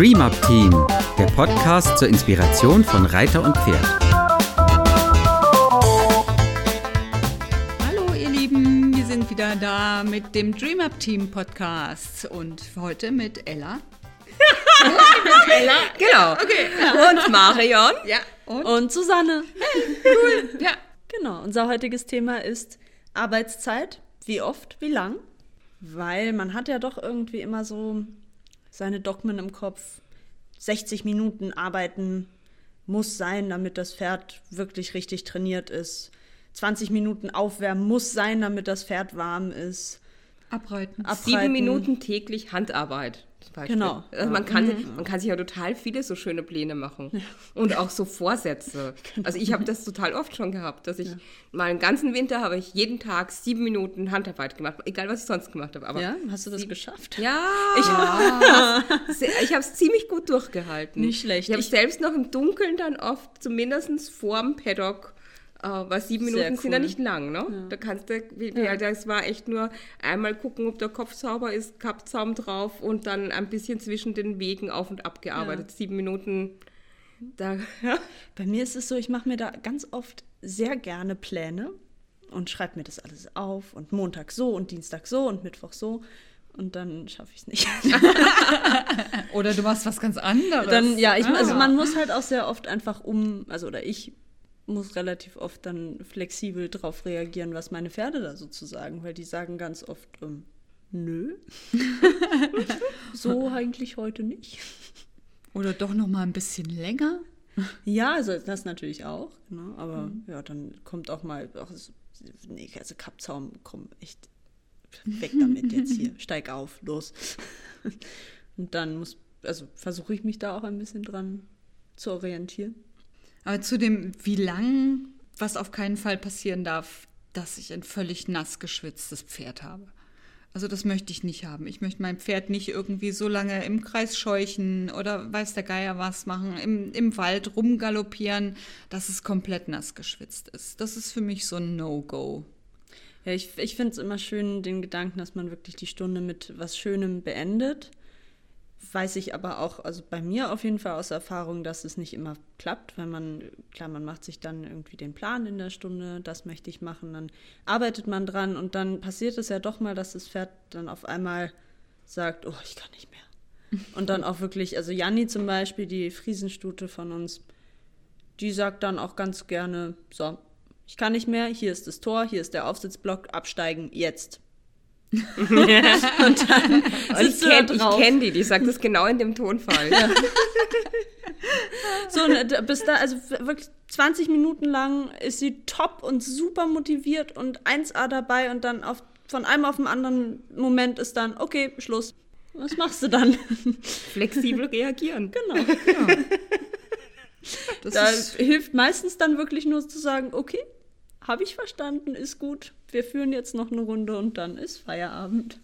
Dream Up Team, der Podcast zur Inspiration von Reiter und Pferd. Hallo ihr Lieben, wir sind wieder da mit dem Dream Up Team Podcast und heute mit Ella. Ella, genau. Okay. Und Marion. Ja. Und, und Susanne. Cool. Ja. Genau. Unser heutiges Thema ist Arbeitszeit. Wie oft, wie lang? Weil man hat ja doch irgendwie immer so seine Dogmen im Kopf. 60 Minuten arbeiten muss sein, damit das Pferd wirklich richtig trainiert ist. 20 Minuten aufwärmen muss sein, damit das Pferd warm ist. Abreiten. Abreiten. Sieben Minuten täglich Handarbeit. Genau. Also man, kann, mhm. man kann sich ja total viele so schöne Pläne machen. Ja. Und auch so Vorsätze. Genau. Also ich habe das total oft schon gehabt, dass ich ja. mal einen ganzen Winter habe ich jeden Tag sieben Minuten Handarbeit gemacht, egal was ich sonst gemacht habe. Aber ja, hast du das geschafft? Ja, ich, ja. ich habe es ziemlich gut durchgehalten. Nicht schlecht. Ich habe selbst noch im Dunkeln dann oft zumindest vorm Paddock weil sieben Minuten cool. sind ja nicht lang, ne? Ja. Da kannst du, wie, ja. das war echt nur einmal gucken, ob der Kopf sauber ist, Kappzaum drauf und dann ein bisschen zwischen den Wegen auf und ab gearbeitet. Ja. Sieben Minuten. Da, ja. Bei mir ist es so, ich mache mir da ganz oft sehr gerne Pläne und schreibe mir das alles auf und Montag so und Dienstag so und Mittwoch so und dann schaffe ich es nicht. oder du machst was ganz anderes. Dann, ja, ich, also ah. man muss halt auch sehr oft einfach um, also oder ich muss relativ oft dann flexibel darauf reagieren, was meine Pferde da sozusagen, weil die sagen ganz oft, ähm, nö, so eigentlich heute nicht. Oder doch noch mal ein bisschen länger. Ja, also das natürlich auch, ne? aber mhm. ja, dann kommt auch mal, ach, nee, also Kappzaum, komm, echt weg damit jetzt hier, steig auf, los. Und dann muss, also versuche ich mich da auch ein bisschen dran zu orientieren. Aber zu dem, wie lang, was auf keinen Fall passieren darf, dass ich ein völlig nass geschwitztes Pferd habe. Also das möchte ich nicht haben. Ich möchte mein Pferd nicht irgendwie so lange im Kreis scheuchen oder weiß der Geier was machen, im, im Wald rumgaloppieren, dass es komplett nass geschwitzt ist. Das ist für mich so ein No-Go. Ja, ich, ich finde es immer schön, den Gedanken, dass man wirklich die Stunde mit was Schönem beendet weiß ich aber auch, also bei mir auf jeden Fall aus Erfahrung, dass es nicht immer klappt, weil man, klar, man macht sich dann irgendwie den Plan in der Stunde, das möchte ich machen, dann arbeitet man dran und dann passiert es ja doch mal, dass das Pferd dann auf einmal sagt, oh, ich kann nicht mehr. Und dann auch wirklich, also Janni zum Beispiel, die Friesenstute von uns, die sagt dann auch ganz gerne, so, ich kann nicht mehr, hier ist das Tor, hier ist der Aufsitzblock, absteigen, jetzt. und dann und ich kenne kenn die, die sagt das genau in dem Tonfall. Ja. so, und bis da, also wirklich 20 Minuten lang ist sie top und super motiviert und 1A dabei und dann auf, von einem auf den anderen Moment ist dann, okay, Schluss. Was machst du dann? Flexibel reagieren. Genau. Ja. Das da hilft meistens dann wirklich nur zu sagen, okay, habe ich verstanden, ist gut. Wir führen jetzt noch eine Runde und dann ist Feierabend.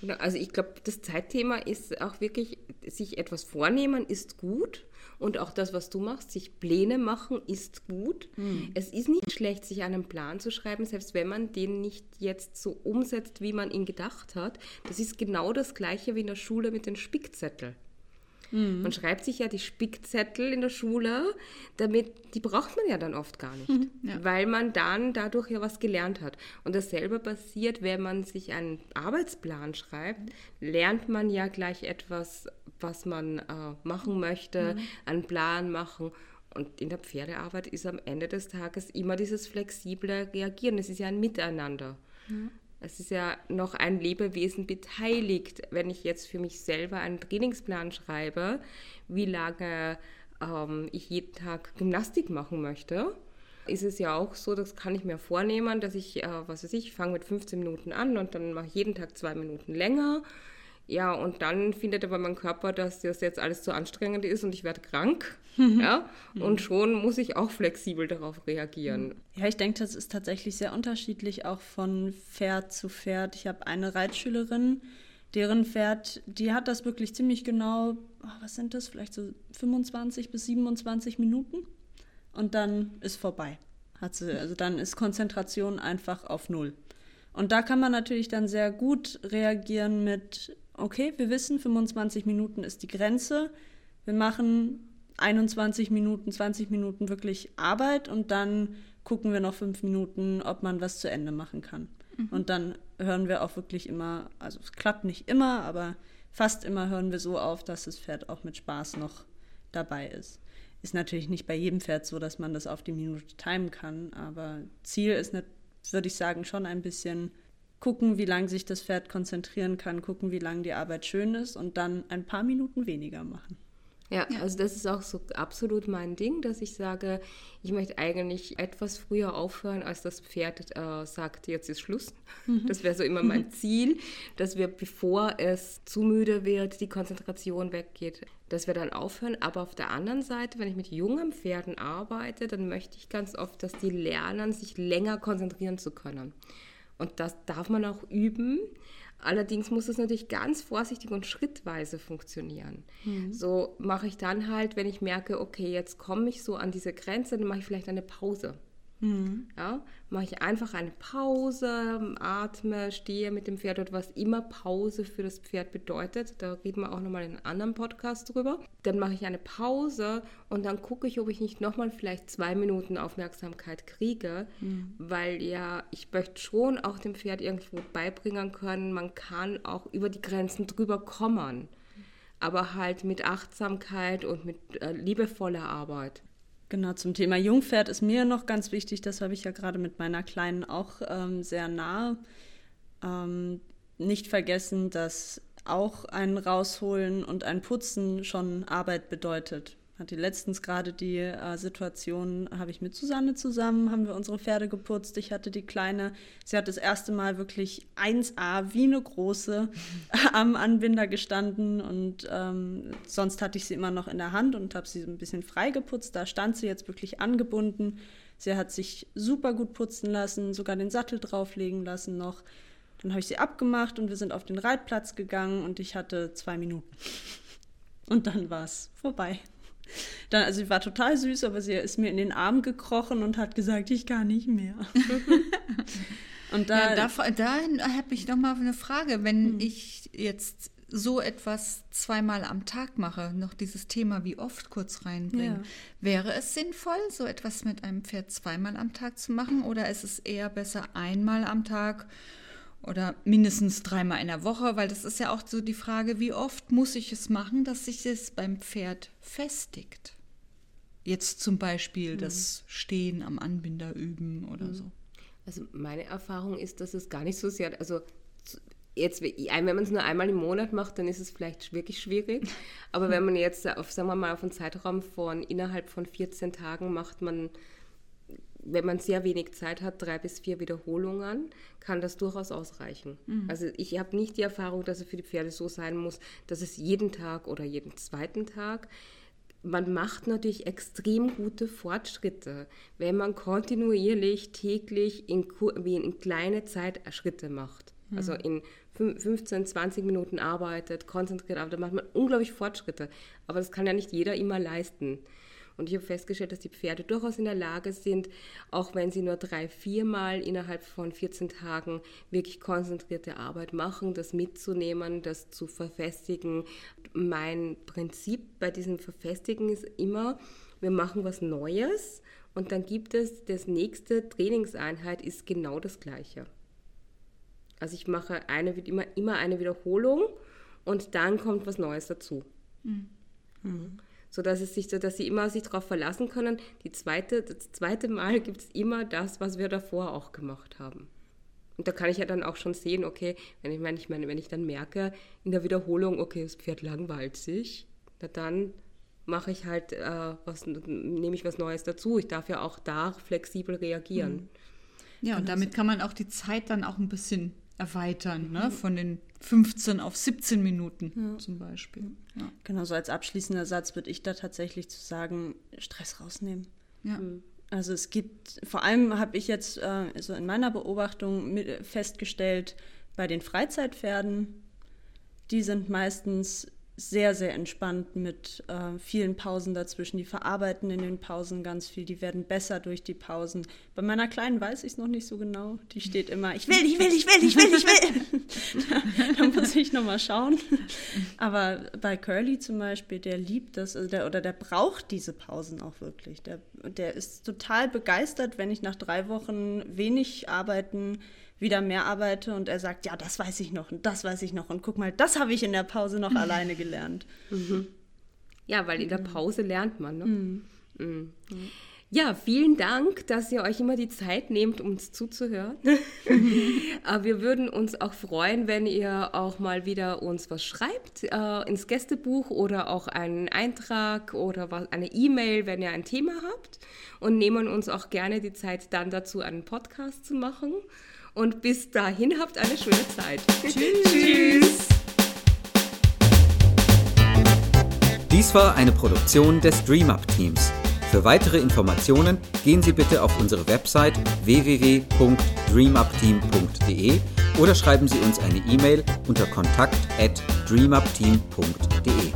Genau, also ich glaube, das Zeitthema ist auch wirklich, sich etwas vornehmen ist gut. Und auch das, was du machst, sich Pläne machen, ist gut. Mhm. Es ist nicht schlecht, sich einen Plan zu schreiben, selbst wenn man den nicht jetzt so umsetzt, wie man ihn gedacht hat. Das ist genau das Gleiche wie in der Schule mit den Spickzetteln. Mhm. Man schreibt sich ja die Spickzettel in der Schule, damit die braucht man ja dann oft gar nicht, mhm, ja. weil man dann dadurch ja was gelernt hat. Und dasselbe passiert, wenn man sich einen Arbeitsplan schreibt, lernt man ja gleich etwas, was man äh, machen möchte, mhm. einen Plan machen. Und in der Pferdearbeit ist am Ende des Tages immer dieses flexible Reagieren. Es ist ja ein Miteinander. Es ist ja noch ein Lebewesen beteiligt, wenn ich jetzt für mich selber einen Trainingsplan schreibe, wie lange ähm, ich jeden Tag Gymnastik machen möchte. Ist es ja auch so, das kann ich mir vornehmen, dass ich, äh, was weiß ich, fange mit 15 Minuten an und dann mache ich jeden Tag zwei Minuten länger ja, und dann findet aber mein Körper, dass das jetzt alles zu anstrengend ist und ich werde krank. Mhm. ja, und schon muss ich auch flexibel darauf reagieren. Ja, ich denke, das ist tatsächlich sehr unterschiedlich, auch von Pferd zu Pferd. Ich habe eine Reitschülerin, deren Pferd, die hat das wirklich ziemlich genau, oh, was sind das, vielleicht so 25 bis 27 Minuten und dann ist vorbei. Hat sie, also dann ist Konzentration einfach auf Null. Und da kann man natürlich dann sehr gut reagieren mit, okay, wir wissen, 25 Minuten ist die Grenze. Wir machen 21 Minuten, 20 Minuten wirklich Arbeit und dann gucken wir noch fünf Minuten, ob man was zu Ende machen kann. Mhm. Und dann hören wir auch wirklich immer, also es klappt nicht immer, aber fast immer hören wir so auf, dass das Pferd auch mit Spaß noch dabei ist. Ist natürlich nicht bei jedem Pferd so, dass man das auf die Minute timen kann, aber Ziel ist, würde ich sagen, schon ein bisschen gucken, wie lange sich das Pferd konzentrieren kann, gucken, wie lange die Arbeit schön ist und dann ein paar Minuten weniger machen. Ja, ja, also das ist auch so absolut mein Ding, dass ich sage, ich möchte eigentlich etwas früher aufhören, als das Pferd äh, sagt, jetzt ist Schluss. Mhm. Das wäre so immer mein Ziel, dass wir, bevor es zu müde wird, die Konzentration weggeht, dass wir dann aufhören. Aber auf der anderen Seite, wenn ich mit jungen Pferden arbeite, dann möchte ich ganz oft, dass die lernen, sich länger konzentrieren zu können. Und das darf man auch üben. Allerdings muss es natürlich ganz vorsichtig und schrittweise funktionieren. Mhm. So mache ich dann halt, wenn ich merke, okay, jetzt komme ich so an diese Grenze, dann mache ich vielleicht eine Pause. Mhm. Ja, mache ich einfach eine Pause, atme, stehe mit dem Pferd oder was immer Pause für das Pferd bedeutet. Da reden wir auch nochmal in einem anderen Podcast drüber. Dann mache ich eine Pause und dann gucke ich, ob ich nicht nochmal vielleicht zwei Minuten Aufmerksamkeit kriege, mhm. weil ja, ich möchte schon auch dem Pferd irgendwo beibringen können, man kann auch über die Grenzen drüber kommen aber halt mit Achtsamkeit und mit äh, liebevoller Arbeit. Genau, zum Thema Jungpferd ist mir noch ganz wichtig, das habe ich ja gerade mit meiner Kleinen auch ähm, sehr nah. Ähm, nicht vergessen, dass auch ein Rausholen und ein Putzen schon Arbeit bedeutet hatte letztens gerade die äh, Situation, habe ich mit Susanne zusammen, haben wir unsere Pferde geputzt. Ich hatte die Kleine, sie hat das erste Mal wirklich 1A wie eine große am Anbinder gestanden und ähm, sonst hatte ich sie immer noch in der Hand und habe sie ein bisschen frei geputzt. Da stand sie jetzt wirklich angebunden. Sie hat sich super gut putzen lassen, sogar den Sattel drauflegen lassen noch. Dann habe ich sie abgemacht und wir sind auf den Reitplatz gegangen und ich hatte zwei Minuten. Und dann war es vorbei. Dann, also sie war total süß, aber sie ist mir in den Arm gekrochen und hat gesagt, ich kann nicht mehr. und da, ja, da, da habe ich noch mal eine Frage, wenn hm. ich jetzt so etwas zweimal am Tag mache, noch dieses Thema wie oft kurz reinbringen. Ja. Wäre es sinnvoll, so etwas mit einem Pferd zweimal am Tag zu machen oder ist es eher besser einmal am Tag oder mindestens dreimal in der Woche, weil das ist ja auch so die Frage, wie oft muss ich es machen, dass sich es beim Pferd festigt. Jetzt zum Beispiel mhm. das Stehen am Anbinder üben oder mhm. so. Also meine Erfahrung ist, dass es gar nicht so sehr, also jetzt, wenn man es nur einmal im Monat macht, dann ist es vielleicht wirklich schwierig. Aber wenn man jetzt auf, sagen wir mal, auf einen Zeitraum von innerhalb von 14 Tagen macht man wenn man sehr wenig Zeit hat, drei bis vier Wiederholungen, kann das durchaus ausreichen. Mhm. Also ich habe nicht die Erfahrung, dass es für die Pferde so sein muss, dass es jeden Tag oder jeden zweiten Tag. Man macht natürlich extrem gute Fortschritte, wenn man kontinuierlich täglich in, in kleine Zeitschritte macht. Mhm. Also in 15, 20 Minuten arbeitet, konzentriert arbeitet, macht man unglaublich Fortschritte. Aber das kann ja nicht jeder immer leisten. Und ich habe festgestellt, dass die Pferde durchaus in der Lage sind, auch wenn sie nur drei, viermal innerhalb von 14 Tagen wirklich konzentrierte Arbeit machen, das mitzunehmen, das zu verfestigen. Mein Prinzip bei diesem Verfestigen ist immer, wir machen was Neues und dann gibt es das nächste Trainingseinheit ist genau das gleiche. Also ich mache eine, immer, immer eine Wiederholung und dann kommt was Neues dazu. Mhm. Mhm sodass es sich, dass sie immer sich darauf verlassen können. Die zweite, das zweite Mal gibt es immer das, was wir davor auch gemacht haben. Und da kann ich ja dann auch schon sehen, okay, wenn ich meine, ich meine, wenn ich dann merke in der Wiederholung, okay, das Pferd langweilt sich, na dann mache ich halt äh, was, nehme ich was Neues dazu. Ich darf ja auch da flexibel reagieren. Ja, und damit kann man auch die Zeit dann auch ein bisschen erweitern, ne? von den 15 auf 17 Minuten ja. zum Beispiel. Ja. Genau, so als abschließender Satz würde ich da tatsächlich zu sagen, Stress rausnehmen. Ja. Mhm. Also es gibt, vor allem habe ich jetzt äh, so in meiner Beobachtung mit, festgestellt, bei den Freizeitpferden, die sind meistens sehr, sehr entspannt mit äh, vielen Pausen dazwischen. Die verarbeiten in den Pausen ganz viel, die werden besser durch die Pausen. Bei meiner Kleinen weiß ich es noch nicht so genau. Die steht immer, ich will, ich will, ich will, ich will, ich will. da, da muss ich nochmal schauen. Aber bei Curly zum Beispiel, der liebt das, also der, oder der braucht diese Pausen auch wirklich. Der, der ist total begeistert, wenn ich nach drei Wochen wenig arbeiten wieder mehr arbeite und er sagt, ja, das weiß ich noch und das weiß ich noch und guck mal, das habe ich in der Pause noch alleine gelernt. Mhm. Ja, weil in der Pause lernt man. Ne? Mhm. Mhm. Ja, vielen Dank, dass ihr euch immer die Zeit nehmt, uns zuzuhören. wir würden uns auch freuen, wenn ihr auch mal wieder uns was schreibt äh, ins Gästebuch oder auch einen Eintrag oder was, eine E-Mail, wenn ihr ein Thema habt. Und nehmen uns auch gerne die Zeit dann dazu, einen Podcast zu machen. Und bis dahin habt eine schöne Zeit. Tschüss. Tschüss. Dies war eine Produktion des DreamUp Teams. Für weitere Informationen gehen Sie bitte auf unsere Website www.dreamupteam.de oder schreiben Sie uns eine E-Mail unter kontakt@dreamupteam.de.